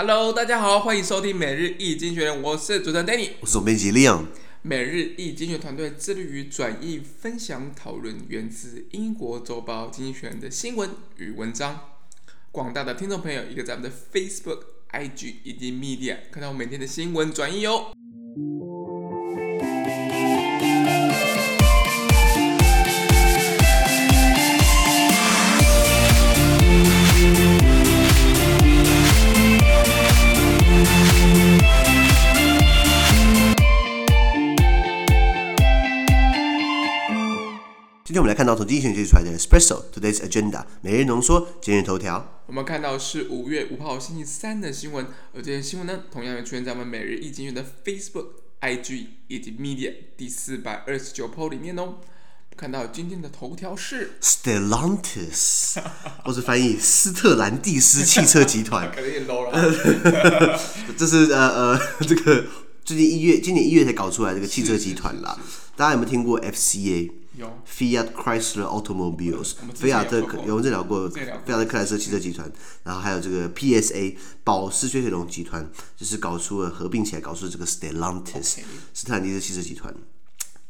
Hello，大家好，欢迎收听每日易经济学人，我是主持人 Danny，我是总编辑 Leon。每日易经济学团队致力于转译、分享、讨论源自英国周报《经济学人》的新闻与文章。广大的听众朋友，一个在我们的 Facebook、IG 以及 Media 看到我每天的新闻转译哦。今天我们来看到从经济学人写出来的 Espresso Today's Agenda 每日浓缩今日头条。我们看到是五月五号星期三的新闻，而这些新闻呢，同样也出现在我们每日一经济学人的 Facebook、IG 以及 Media 第四百二十九 po 里面哦。看到今天的头条是 Stellantis，或是翻译斯特兰蒂斯汽车集团，可能也 low 了。这是呃呃这个最近一月，今年一月才搞出来这个汽车集团啦。大家有没有听过 FCA？有。Fiat Chrysler Automobiles，菲亚特有我们这聊过，菲亚特克莱斯汽车集团，然后还有这个 PSA 保时雪铁龙集团，就是搞出了合并起来搞出了这个 Stellantis，斯坦尼斯汽车集团。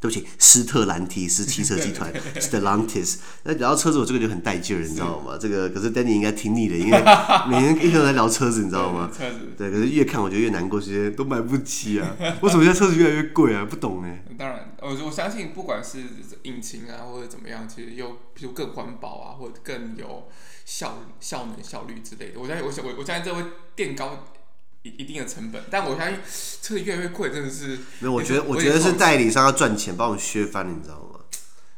对不起，斯特兰提斯汽车集团 Stellantis。那聊到车子，我这个就很带劲儿，你知道吗？这个可是 Danny 应该听腻了，因为 每天一天都在聊车子，你知道吗？车子。对，可是越看我觉得越难过，这些都买不起啊！为什么现在车子越来越贵啊？不懂哎。当然，我我相信，不管是引擎啊，或者怎么样，其实又比如更环保啊，或者更有效效能效率之类的，我相信，我我我相信这会垫高。一一定的成本，但我相信这个越来越贵，真的是。没有，我觉得我觉得是代理商要赚钱，把我们削翻，你知道吗？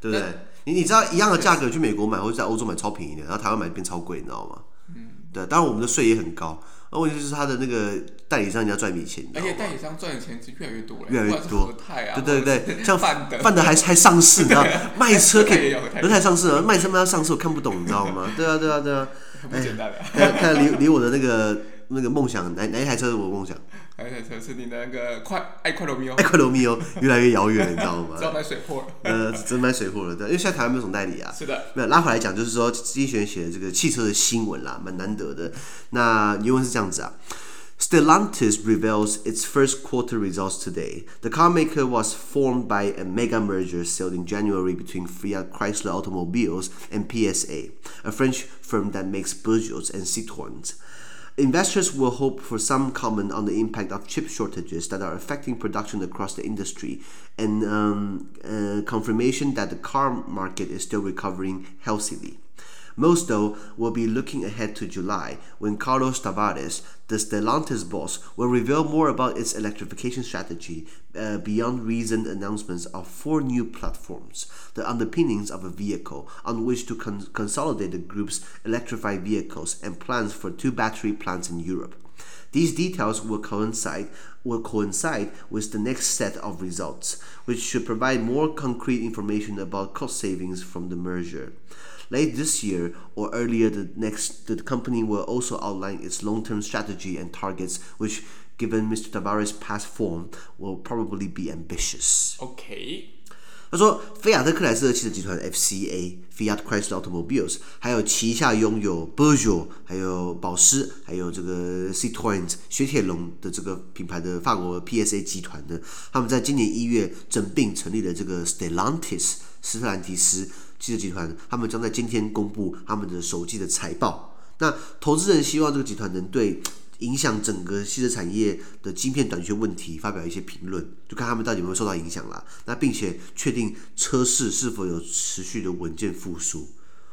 对不对？你你知道一样的价格去美国买或者在欧洲买超便宜的，然后台湾买变超贵，你知道吗？嗯。对，当然我们的税也很高，那问题就是他的那个代理商人家赚笔钱，而且代理商赚的钱是越来越多了，越来越多。对对对，像范德范德还还上市，你知道卖车可以，德泰上市了，卖车卖到上市，我看不懂，你知道吗？对啊对啊对啊，很不简单的。看看离离我的那个。那个梦想，哪哪一台车是我的梦想？哪一台车是你的那个快爱快罗密欧？爱快罗密欧越来越遥远，你知道吗？只要买水货了。呃，只买水货了，对，因为现在台湾没有什么代理啊。是的。没有拉回来讲，就是说经济学人写的这个汽车的新闻啦，蛮难得的。那原文是这样子啊：Stellantis reveals its first quarter results today. The car maker was formed by a mega merger sealed in January between Fiat Chrysler Automobiles and PSA, a French firm that makes Peugeots and Citroëns. Investors will hope for some comment on the impact of chip shortages that are affecting production across the industry and um, uh, confirmation that the car market is still recovering healthily. Most, though, will be looking ahead to July when Carlos Tavares, the Stellantis boss, will reveal more about its electrification strategy uh, beyond recent announcements of four new platforms, the underpinnings of a vehicle on which to con- consolidate the group's electrified vehicles and plans for two battery plants in Europe. These details will coincide will coincide with the next set of results, which should provide more concrete information about cost savings from the merger. Late this year or earlier the next, the company will also outline its long-term strategy and targets, which, given Mr. Tavares' past form, will probably be ambitious. Okay. 他说，菲亚特克莱斯勒汽车集团 （FCA, Fiat Chrysler Automobiles） 还有旗下拥有 Peugeot 还有保时，还有这个 Citroën 雪铁龙的这个品牌的法国 PSA 集团呢，他们在今年一月整并成立了这个 Stellantis 斯特兰提斯。 汽车集团，他们将在今天公布他们的首季的财报。那投资人希望这个集团能对影响整个汽车产业的晶片短缺问题发表一些评论，就看他们到底有没有受到影响啦。那并且确定车市是否有持续的稳健复苏。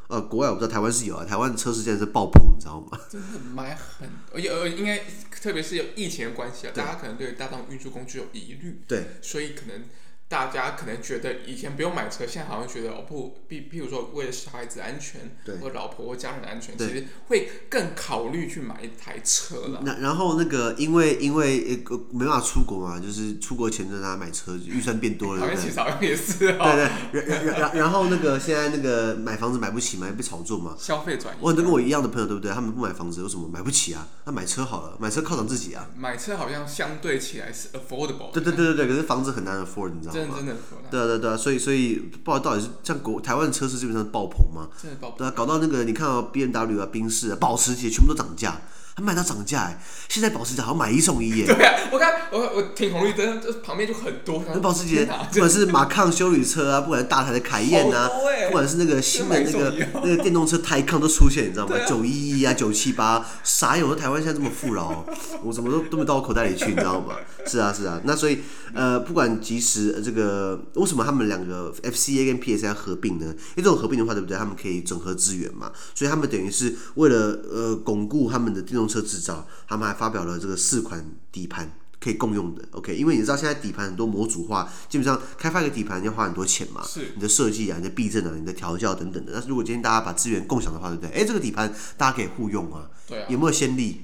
呃，国外我不知道，台湾是有啊，台湾的车市现在是爆棚，你知道吗？真的买很，而且呃，应该特别是有疫情的关系啊，大家可能对大众运输工具有疑虑，对，所以可能。大家可能觉得以前不用买车，现在好像觉得哦不，譬譬如说为了小孩子安全，对或老婆或家人的安全，其实会更考虑去买一台车了。那然后那个因为因为呃没办法出国嘛，就是出国前让大家买车，预算变多了。好像其实好像也是哦。对对，然然然然后那个现在那个买房子买不起嘛，被炒作嘛。消费转移。我很多跟我一样的朋友，对不对？他们不买房子，有什么买不起啊？那买车好了，买车犒赏自己啊。买车好像相对起来是 affordable。对对对对对，可是房子很难 afford，你知道吗？真的真的。对对对，所以所以不知道到底是像国台湾的车市基本上是爆棚嘛？真的爆棚。对啊，搞到那个你看到 B M W 啊、宾士啊、保时捷全部都涨价。还卖到涨价哎！现在保时捷好像买一送一耶。对啊，我看我我停红绿灯，就旁边就很多。那保时捷不管是马抗修理车啊，不管是大台的凯宴啊，不管是那个新的那个那个电动车 Taycan 都出现，你知道吗？九一一啊，九七八，啥有？台湾现在这么富饶，我怎么都都没到我口袋里去，你知道吗？是啊，是啊。那所以呃，不管即使这个为什么他们两个 FCA 跟 PSA 要合并呢？因为这种合并的话，对不对？他们可以整合资源嘛，所以他们等于是为了呃巩固他们的电动车制造，他们还发表了这个四款底盘可以共用的。OK，因为你知道现在底盘很多模组化，基本上开发一个底盘要花很多钱嘛，是你的设计啊、你的避震啊、你的调教等等的。但是如果今天大家把资源共享的话，对不对？哎，这个底盘大家可以互用啊，对，有没有先例？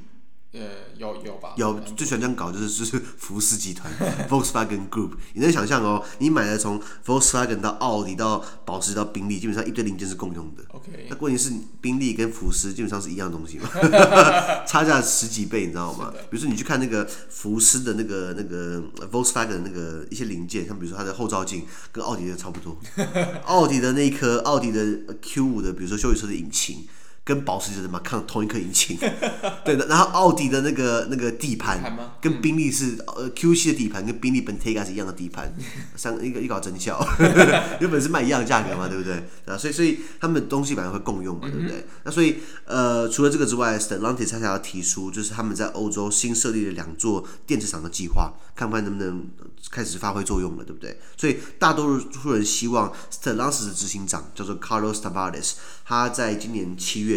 呃，有有吧？有最喜欢这样搞，就是就 是福斯集团 Volkswagen Group。你能想象哦，你买的从 Volkswagen 到奥迪到保时到宾利，基本上一堆零件是共用的。OK。那关键是宾利跟福斯基本上是一样东西嘛，差价十几倍，你知道吗？比如说你去看那个福斯的那个那个 Volkswagen 的那个一些零件，像比如说它的后照镜跟奥迪的差不多，奥迪的那一颗奥迪的 Q 五的，比如说修理车的引擎。跟保时捷的马抗同一颗引擎，对的。然后奥迪的那个那个底盘，跟宾利是呃 Q 七的底盘，跟宾利 Bentayga 是一样的底盘，三一个一搞真笑，原本是卖一样的价格嘛，对不对？啊，所以所以他们的东西本来会共用嘛，对不对？那所以呃，除了这个之外，Stellantis 他想要提出，就是他们在欧洲新设立了两座电池厂的计划，看看能不能开始发挥作用了，对不对？所以大多数人希望 Stellantis 的执行长叫做 Carlos Tavares，他在今年七月。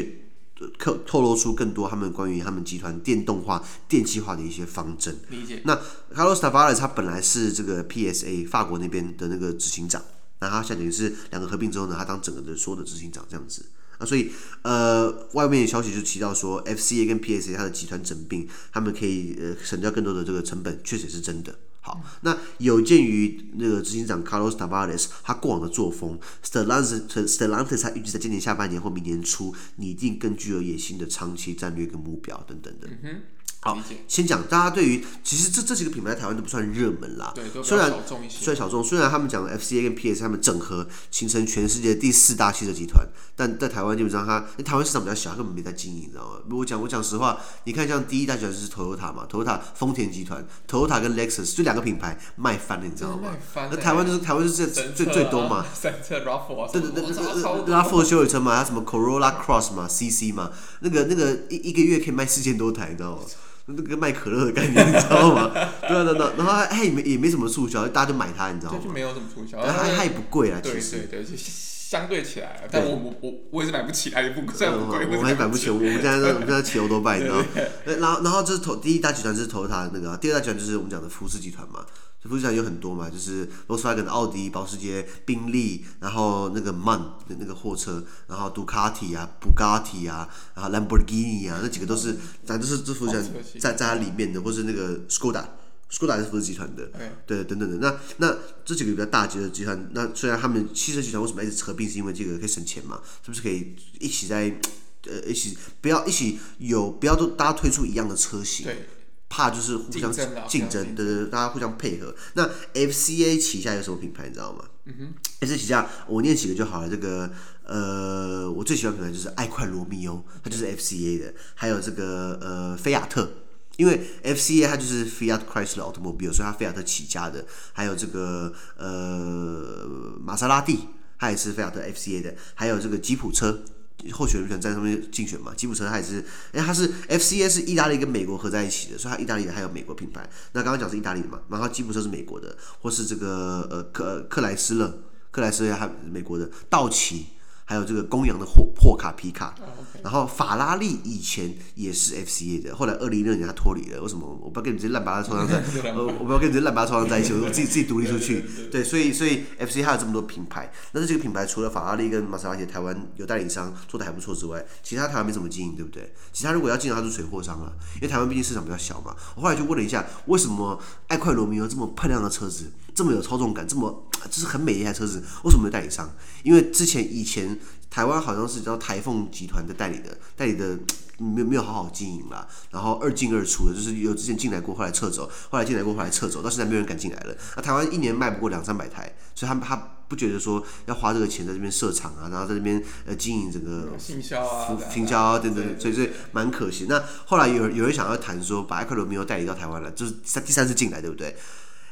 透透露出更多他们关于他们集团电动化、电气化的一些方针。理解。那 Carlos Tavares 他本来是这个 PSA 法国那边的那个执行长，那他现在等于是两个合并之后呢，他当整个的所有的执行长这样子。啊，所以呃，外面的消息就提到说，FCA 跟 PSA 它的集团整并，他们可以呃省掉更多的这个成本，确实是真的。好，那有鉴于那个执行长 Carlos Tavares 他过往的作风，Stellantis Stellantis 他预计在今年下半年或明年初拟定更具有野心的长期战略跟目标等等的。好，先讲大家对于其实这这几个品牌在台湾都不算热门啦，对，虽然虽然小众，虽然他们讲 FCA 跟 PS 他们整合形成全世界第四大汽车集团，但在台湾基本上它台湾市场比较小，根本没在经营，你知道吗？我讲我讲实话，你看像第一大集团就是 Toyota 嘛，Toyota 丰田集团，Toyota 跟 Lexus 就两个品牌卖翻了，你知道吗？那台湾就是台湾就是最最最多嘛，对对对对对，RAV4 休旅车嘛，还有什么 Corolla Cross 嘛，CC 嘛，那个那个一一个月可以卖四千多台，你知道吗？那个卖可乐的概念，你知道吗？对啊，对啊，然后它也没也没什么促销，大家就买它，你知道吗？就没有什么促销，它它也不贵啊，其实。对对对，相对起来，但我我我我也是买不起，也不贵，我们也买不起。我们现在我们现在骑欧都 拜，你知道吗？然后然后这是投第一大集团就是投它的那个，第二大集团就是我们讲的福斯集团嘛。福斯集团有很多嘛，就是 Volkswagen 的奥迪、保时捷、宾利，然后那个 MAN 的那个货车，然后杜卡迪啊、布加迪啊，然后兰博基尼啊，那几个都是，咱都是这福斯集团在在它里面的，或是那个 Skoda，Skoda 是福斯集团的，对，等等的。那那这几个比较大级的集团，那虽然他们汽车集团为什么一直合并，是因为这个可以省钱嘛？是不是可以一起在呃一起不要一起有不要都大家推出一样的车型？对。怕就是互相竞争，对对对，大家互相配合。那 FCA 旗下有什么品牌，你知道吗？嗯哼，FCA 旗下我念几个就好了。这个呃，我最喜欢的品牌就是爱快罗密欧，它就是 FCA 的。还有这个呃，菲亚特，因为 FCA 它就是 Fiat Chrysler Automobile，所以它菲亚特起家的。还有这个呃，玛莎拉蒂，它也是菲亚特 FCA 的。还有这个吉普车。候选人在上面竞选嘛，吉普车它也是，哎，它是 FCA 是意大利跟美国合在一起的，所以它意大利的还有美国品牌。那刚刚讲是意大利的嘛，然后吉普车是美国的，或是这个呃克克莱斯勒，克莱斯勒还美国的，道奇。还有这个公羊的货破卡皮卡然后法拉利以前也是 FCA 的，后来二零一六年他脱离了，为什么？我不要跟你这些烂八糟抽象在，呃，我不要跟你这些烂八糟抽象在一起，我自己自己独立出去。对，所以所以 FCA 还有这么多品牌，但是这个品牌除了法拉利跟玛莎拉蒂台湾有代理商做的还不错之外，其他台湾没怎么经营，对不对？其他如果要经营，它是水货商了，因为台湾毕竟市场比较小嘛。我后来就问了一下，为什么爱快罗密欧这么漂亮的车子，这么有操纵感，这么就是很美的一台车子，为什么没有代理商？因为之前以前。台湾好像是叫台凤集团的代理的，代理的没有没有好好经营啦，然后二进二出的，就是有之前进来过，后来撤走，后来进来过，后来撤走，到现在没有人敢进来了。那台湾一年卖不过两三百台，所以他们他不觉得说要花这个钱在这边设厂啊，然后在这边呃经营整个行销啊、行销啊等等，所以所以蛮可惜。那后来有有人想要谈说，把艾克罗米欧代理到台湾来，就是第三次进来，对不对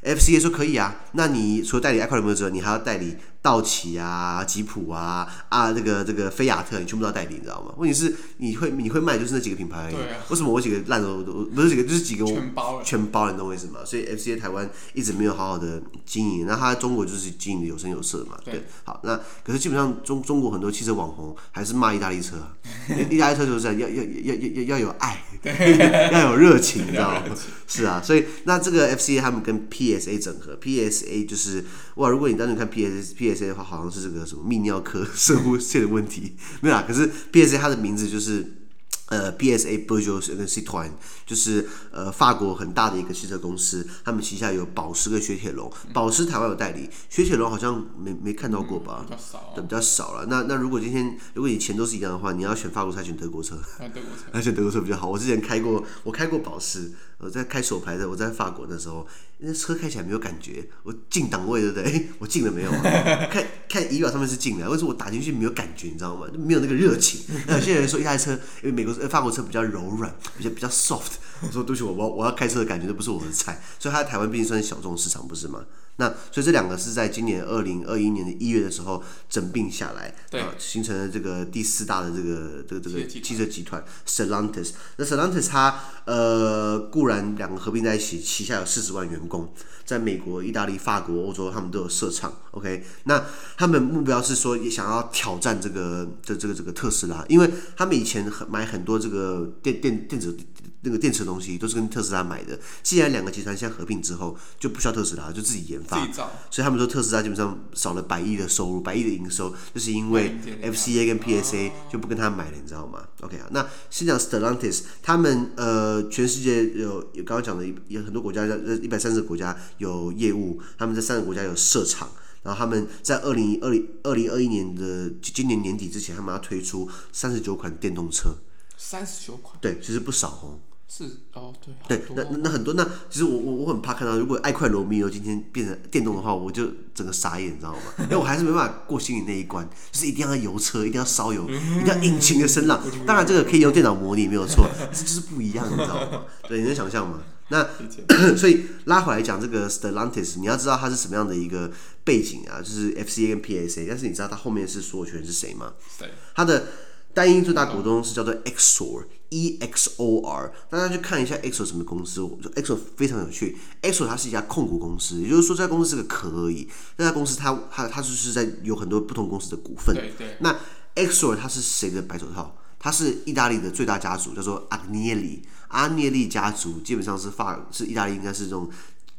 ？FCA 说可以啊，那你除了代理艾克罗米欧之外，你还要代理。道奇啊，吉普啊，啊，这个这个菲亚特，你全部都要代理，你知道吗？问题是你会你会卖就是那几个品牌而已。为什么我几个烂的都不是几个，就是几个全包了，全包了，你懂我意思吗？所以 FCA 台湾一直没有好好的经营，那它中国就是经营的有声有色嘛。对。对好，那可是基本上中中国很多汽车网红还是骂意大利车，意大利车就是这样，要要要要要要有爱，要有热情，你知道吗？是啊，所以那这个 FCA 他们跟 PSA 整合，PSA 就是哇，如果你单纯看 PSA 的话，好像是这个什么泌尿科生物线的问题，没有啊。可是 PSA 它的名字就是呃 PSA Peugeot 跟 Citroën，就是呃法国很大的一个汽车公司，他们旗下有保时跟雪铁龙，保时台湾有代理，雪铁龙好像没没看到过吧？嗯、比较少、啊，对，比较少了。那那如果今天如果你钱都是一样的话，你要选法国车选德国车？啊，德国车，选德国车比较好。我之前开过，我开过保时。我在开手排的，我在法国的时候，那车开起来没有感觉。我进档位对不对？哎，我进了没有啊？看看仪表上面是进了，为什么我打进去没有感觉？你知道吗？没有那个热情。那有些人说一台车，因为美国法国车比较柔软，比较比较 soft。我说对不起，我我我要开车的感觉都不是我的菜。所以它在台湾毕竟算是小众市场，不是吗？那所以这两个是在今年二零二一年的一月的时候整并下来，对、呃，形成了这个第四大的这个这个这个汽车集团 Stellantis。那 Stellantis 它呃固然两个合并在一起，旗下有四十万员工，在美国、意大利、法国、欧洲他们都有设厂。OK，那他们目标是说也想要挑战这个这这个这个特斯拉，因为他们以前很买很多这个电电电子。那个电池的东西都是跟特斯拉买的。既然两个集团现在合并之后，就不需要特斯拉，就自己研发。所以他们说特斯拉基本上少了百亿的收入，百亿的营收，就是因为 FCA 跟 PSA 就不跟他买了，你知道吗？OK 啊，那先讲 Stellantis，他们呃，全世界有有刚刚讲的有很多国家，一百三十个国家有业务，他们在三个国家有设厂，然后他们在二零二零二零二一年的今年年底之前，他们要推出三十九款电动车。三十九款？对，其实不少哦。是哦，对，对，那那很多，那其实我我我很怕看到，如果爱快罗密欧今天变成电动的话，我就整个傻眼，你知道吗？因为我还是没办法过心里那一关，就是一定要油车，一定要烧油，一定要引擎的声浪。当然这个可以用电脑模拟没有错，但是就是不一样，你知道吗？对，你能想象吗？那 所以拉回来讲这个 Stellantis，你要知道它是什么样的一个背景啊，就是 FCA 跟 PSA，但是你知道它后面是所有权是谁吗？对，它的。单一最大股东是叫做 Exor，E X O R。大家去看一下 Exor 什么公司，Exor 非常有趣。Exor 它是一家控股公司，也就是说这家公司是个壳而已。这家公司它它它就是在有很多不同公司的股份。对对。那 Exor 它是谁的白手套？它是意大利的最大家族，叫做阿涅利。阿涅利家族基本上是法是意大利应该是这种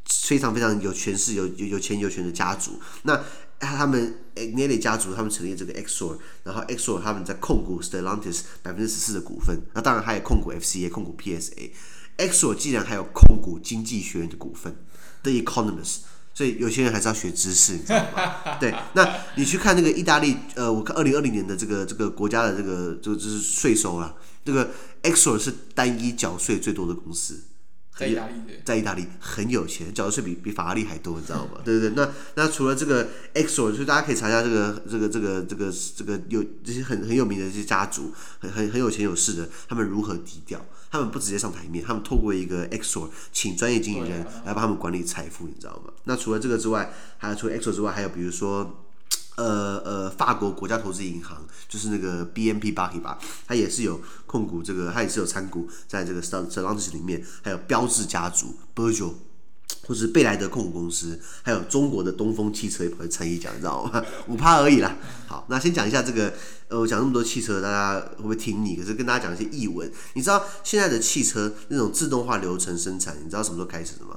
非常非常有权势、有有有钱有权的家族。那他们 Agnelli 家族，他们成立这个 Exor，然后 Exor 他们在控股 Stellantis 百分之十四的股份，那当然还有控股 FCA、控股 PSA。Exor 既然还有控股经济学院的股份，The Economist，所以有些人还是要学知识，你知道吗？对，那你去看那个意大利，呃，我看二零二零年的这个这个国家的这个这个就是税收啊，这个 Exor 是单一缴税最多的公司。在意大利，在意大利很有钱，缴的税比比法拉利还多，你知道吗？对对对，那那除了这个 Exor，所以大家可以查一下这个这个这个这个这个有这些很很有名的这些家族，很很很有钱有势的，他们如何低调？他们不直接上台面，他们透过一个 Exor 请专业经纪人来帮他们管理财富，你知道吗？那除了这个之外，还有除了 Exor 之外，还有比如说。呃呃，法国国家投资银行就是那个 BNP 巴黎吧它也是有控股这个，它也是有参股在这个 Stellantis 里面，还有标致家族 b e r g e 或是贝莱德控股公司，还有中国的东风汽车也跑去参与讲，你知道吗？五趴而已啦。好，那先讲一下这个，呃，我讲那么多汽车，大家会不会听腻？可是跟大家讲一些译文，你知道现在的汽车那种自动化流程生产，你知道什么时候开始的吗？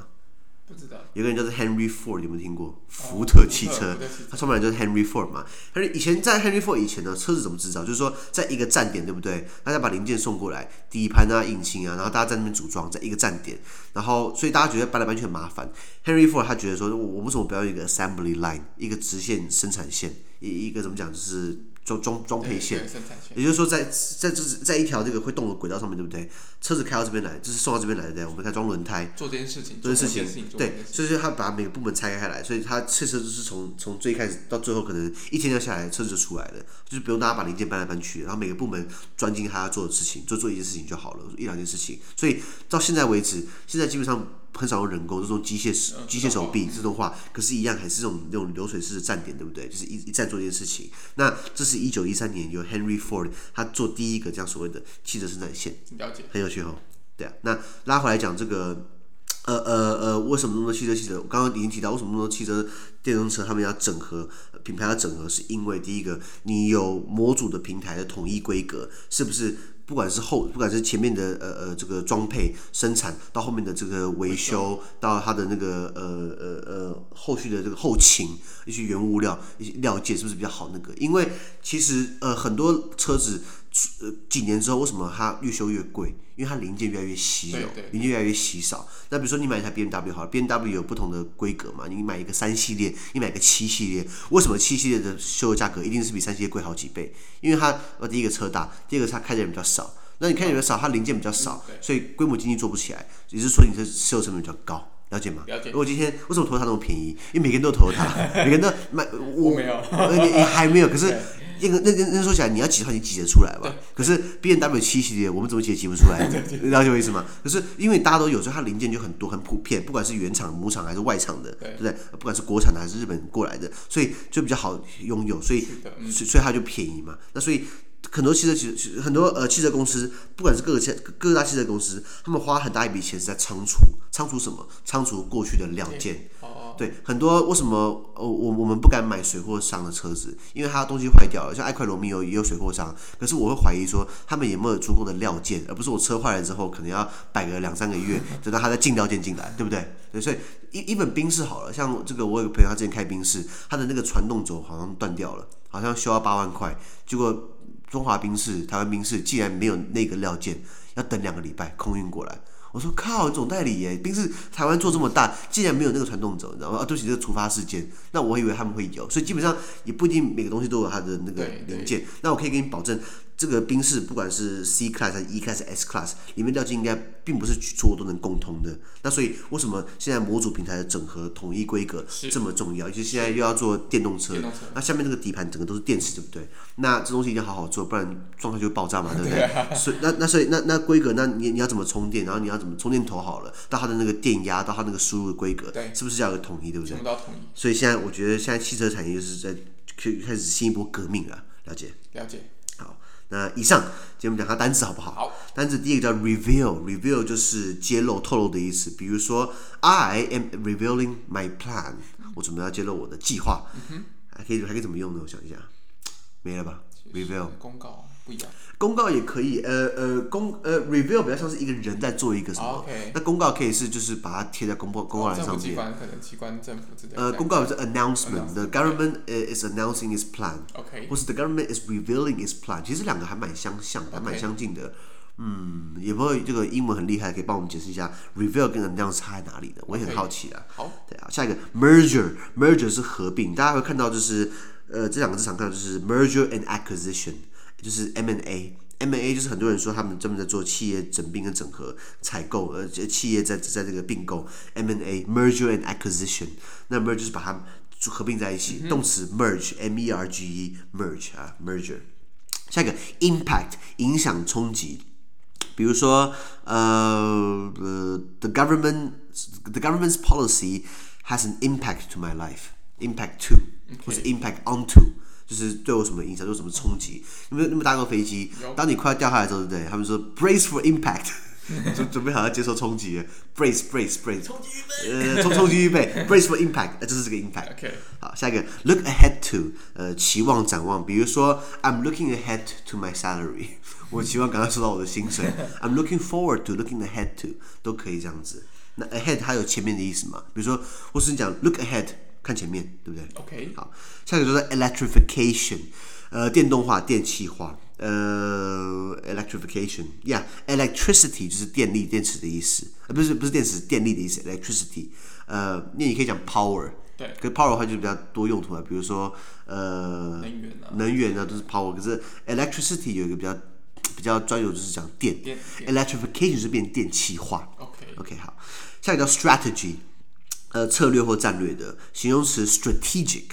不知道，有个人叫做 Henry Ford，有没有听过？福特汽车，他创办人就是 Henry Ford 嘛。他说以前在 Henry Ford 以前呢，车子怎么制造？就是说，在一个站点，对不对？大家把零件送过来，底盘啊、引擎啊，然后大家在那边组装，在一个站点。然后，所以大家觉得搬来搬去很麻烦。Henry Ford 他觉得说，我我为什么不要一个 assembly line，一个直线生产线，一一个怎么讲，就是。装装装配线，也就是说在，在在这在一条这个会动的轨道上面，对不对？车子开到这边来，就是送到这边来的，对，我们开装轮胎，做这件事情，做这件事情，对，所以说他把每个部门拆开来，所以他汽车就是从从最开始到最后，可能一天要下来，车子就出来了，就是不用大家把零件搬来搬去，然后每个部门专精他要做的事情，就做一件事情就好了，一两件事情。所以到现在为止，现在基本上很少用人工，这种机械手机械手臂自动化，可是，一样还是这种这种流水式的站点，对不对？就是一一再做一件事情。那这是一九一三年由 Henry Ford 他做第一个这样所谓的汽车生产线，了解，很有趣哦。对啊，那拉回来讲这个，呃呃呃，为什么那么多汽车汽车？我刚刚已经提到，为什么那么多汽车电动车他们要整合品牌要整合？是因为第一个，你有模组的平台的统一规格，是不是？不管是后，不管是前面的呃呃这个装配生产，到后面的这个维修，到它的那个呃呃呃后续的这个后勤一些原物料一些料件，是不是比较好？那个，因为其实呃很多车子。呃，几年之后为什么它越修越贵？因为它零件越来越稀有，零件越来越稀少。那比如说你买一台 B M W 好了，B M W 有不同的规格嘛？你买一个三系列，你买一个七系列，为什么七系列的修的价格一定是比三系列贵好几倍？因为它呃第一个车大，第二个它开的人比较少。那你开的人少，它零件比较少，所以规模经济做不起来，也就是说你的修成本比较高。了解吗？了解。如果今天为什么 Toyota 那么便宜？因为每个人都有 Toyota，每个人都买。我，我没有，你你还没有，可是。那个、那那那说起来，你要挤的话，你挤得出来吧？可是 B N W 七系列，我们怎么挤也挤不出来，了解我意思吗？可是因为大家都有，所以它零件就很多，很普遍，不管是原厂、母厂还是外厂的，对不对？不管是国产的还是日本过来的，所以就比较好拥有，所以所以所以它就便宜嘛。那所以很多汽车其实很多呃汽车公司，不管是各个汽各大汽车公司，他们花很大一笔钱是在仓储，仓储什么？仓储过去的料件。对，很多为什么呃我我们不敢买水货商的车子？因为它东西坏掉了，像爱快罗密欧也有水货商，可是我会怀疑说他们有没有足够的料件，而不是我车坏了之后可能要摆个两三个月，等到他再进料件进来，对不对？对，所以一一本宾士好了，像这个我有个朋友他之前开宾士，他的那个传动轴好像断掉了，好像需要八万块，结果中华宾士、台湾宾士竟然没有那个料件，要等两个礼拜空运过来。我说靠，总代理耶，宾士台湾做这么大，竟然没有那个传动轴，你知道吗？啊，对不起，这个突发事件，那我以为他们会有，所以基本上也不一定每个东西都有它的那个零件。那我可以给你保证。这个宾士不管是 C Class 还是 E Class、S Class，里面料金应该并不是所有都能共通的。那所以为什么现在模组平台的整合统一规格这么重要？尤其现在又要做电动车，动车那下面那个底盘整个都是电池，对不对？那这东西一定要好好做，不然状态就会爆炸嘛，对不对？对啊、所以那那所以那那规格，那你你要怎么充电？然后你要怎么充电头好了，到它的那个电压，到它那个输入的规格，是不是要有统一，对不对？所以现在我觉得现在汽车产业就是在开始新一波革命了，了解？了解。那以上，今天我们讲下单词好不好？好。单词第一个叫 reveal，reveal 就是揭露、透露的意思。比如说，I am revealing my plan，我准备要揭露我的计划。嗯哼。还可以还可以怎么用呢？我想一下，没了吧？reveal 公告不一样。公告也可以，呃呃公呃 reveal 比较像是一个人在做一个什么。Oh. 那公告可以是就是把它贴在公报公告栏上面。可能机关政府之类的。呃，公告是 announcement，the government is announcing its plan。OK。或是 the government is revealing its plan，其实两个还蛮相像，还蛮相近的。嗯，有没有这个英文很厉害，可以帮我们解释一下 reveal 跟 announce 差在哪里的？我也很好奇啊。好。对啊，下一个 merger，merger 是合并，大家会看到就是呃这两个字常看到就是 merger and acquisition。就是 M&A，M&A 就是很多人说他们专门在做企业整并跟整合、采购，呃，企业在在这个并购 M&A，merger and acquisition，那 merge 就是把它合并在一起，动词 merge，M-E-R-G-E，merge 啊，merger。下一个 impact，影响冲击，比如说呃呃，the government，the government's policy has an impact to my life，impact to，或是 impact onto。就是对我什么影响，有什么冲击？有没有那么大个飞机，当你快要掉下来的时候，对不对？他们说 brace for impact，就准备好要接受冲击，brace brace brace，冲击预备，呃，冲冲击预备，brace for impact，呃，就是这个 impact。OK，好，下一个 look ahead to，呃，期望展望，比如说 I'm looking ahead to my salary，我期望赶快收到我的薪水。I'm looking forward to looking ahead to，都可以这样子。那 ahead 它有前面的意思嘛？比如说，或是你讲 look ahead。看前面，对不对？OK，好，下一个就是 electrification，呃，电动化、电气化，呃，electrification，yeah，electricity 就是电力、电池的意思，呃，不是不是电池，电力的意思，electricity，呃，那你可以讲 power，对，可是 power 的话就比较多用途啊，比如说呃，能源啊，能源啊都是 power，可是 electricity 有一个比较比较专有，就是讲电，电，electrification 是变电气化。OK，OK，好，下一个叫 strategy，呃，策略或战略的形容词 strategic，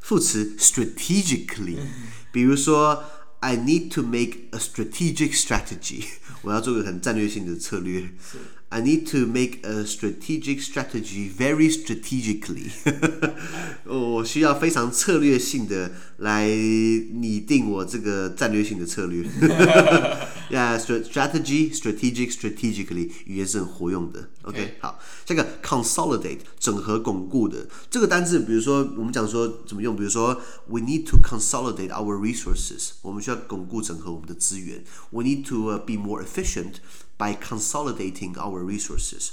副词 strategically，比如说 I need to make a strategic strategy，我要做个很战略性的策略。I need to make a strategic strategy very strategically 我需要非常策略性的来拟定我这个战略性的策略。yeah, strategy, strategic, strategically 语言是很活用的。OK，, okay. 好，下一个 consolidate 整合巩固的这个单字，比如说我们讲说怎么用，比如说 we need to consolidate our resources，我们需要巩固整合我们的资源。We need to be more efficient。By consolidating our resources，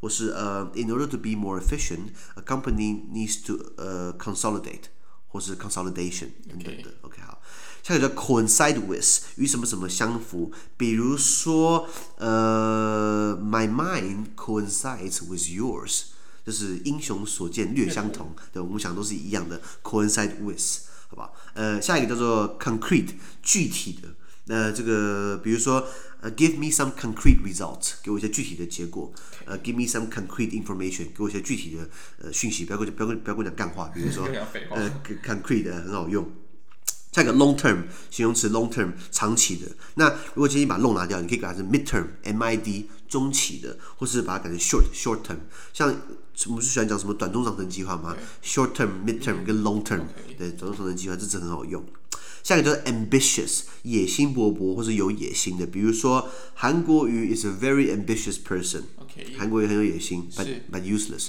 或是呃、uh,，in order to be more efficient，a company needs to 呃、uh, consolidate，或是 consolidation 等等的。OK，, okay 好， 下一个叫 coincide with 与什么什么相符，比如说呃、uh,，my mind coincides with yours，就是英雄所见略相同，对，我们想都是一样的。coincide with，好吧？呃，下一个叫做 concrete，具体的。呃，这个比如说，呃，give me some concrete results，给我一些具体的结果。呃，give me some concrete information，给我一些具体的呃讯息，不要跟不要跟不要跟我讲干话。比如说，呃，concrete 很好用。下一个 long term 形容词 long term 长期的。那如果今天把 long 拿掉，你可以改成 mid term M I D 中期的，或是把它改成 short short term。像我们是喜欢讲什么短中长程计划吗？short term、mid term 跟 long term，对，短中长程计划这字很好用。下一个就是 ambitious，野心勃勃或是有野心的，比如说韩国瑜 is a very ambitious person，韩国瑜很有野心，but but useless，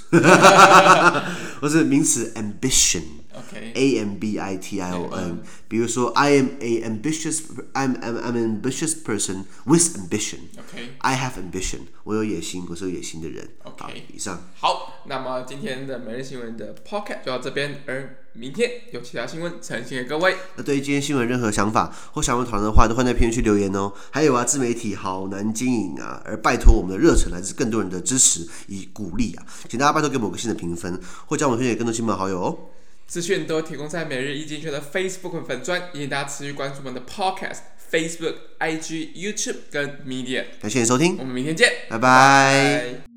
或是名词 ambition，A M B I T I O N，比如说 I am a ambitious，I'm I'm I'm an ambitious person with ambition。OK，I have ambition，我有野心，我是有野心的人。OK，以上。好，那么今天的每日新闻的 Pocket 就到这边，而明天有其他新闻呈现给各位。那对于今天新闻任何想法或想要讨论的话，都欢迎在评论区留言哦。还有啊，自媒体好难经营啊，而拜托我们的热忱来自更多人的支持与鼓励啊，请大家拜托给我们个新的评分，或将我们推荐给更多亲朋好友哦。资讯都提供在每日一经济学的 Facebook 粉专，也请大家持续关注我们的 Podcast、Facebook、IG、YouTube 跟 Media。感谢你收听，我们明天见，拜拜。拜拜。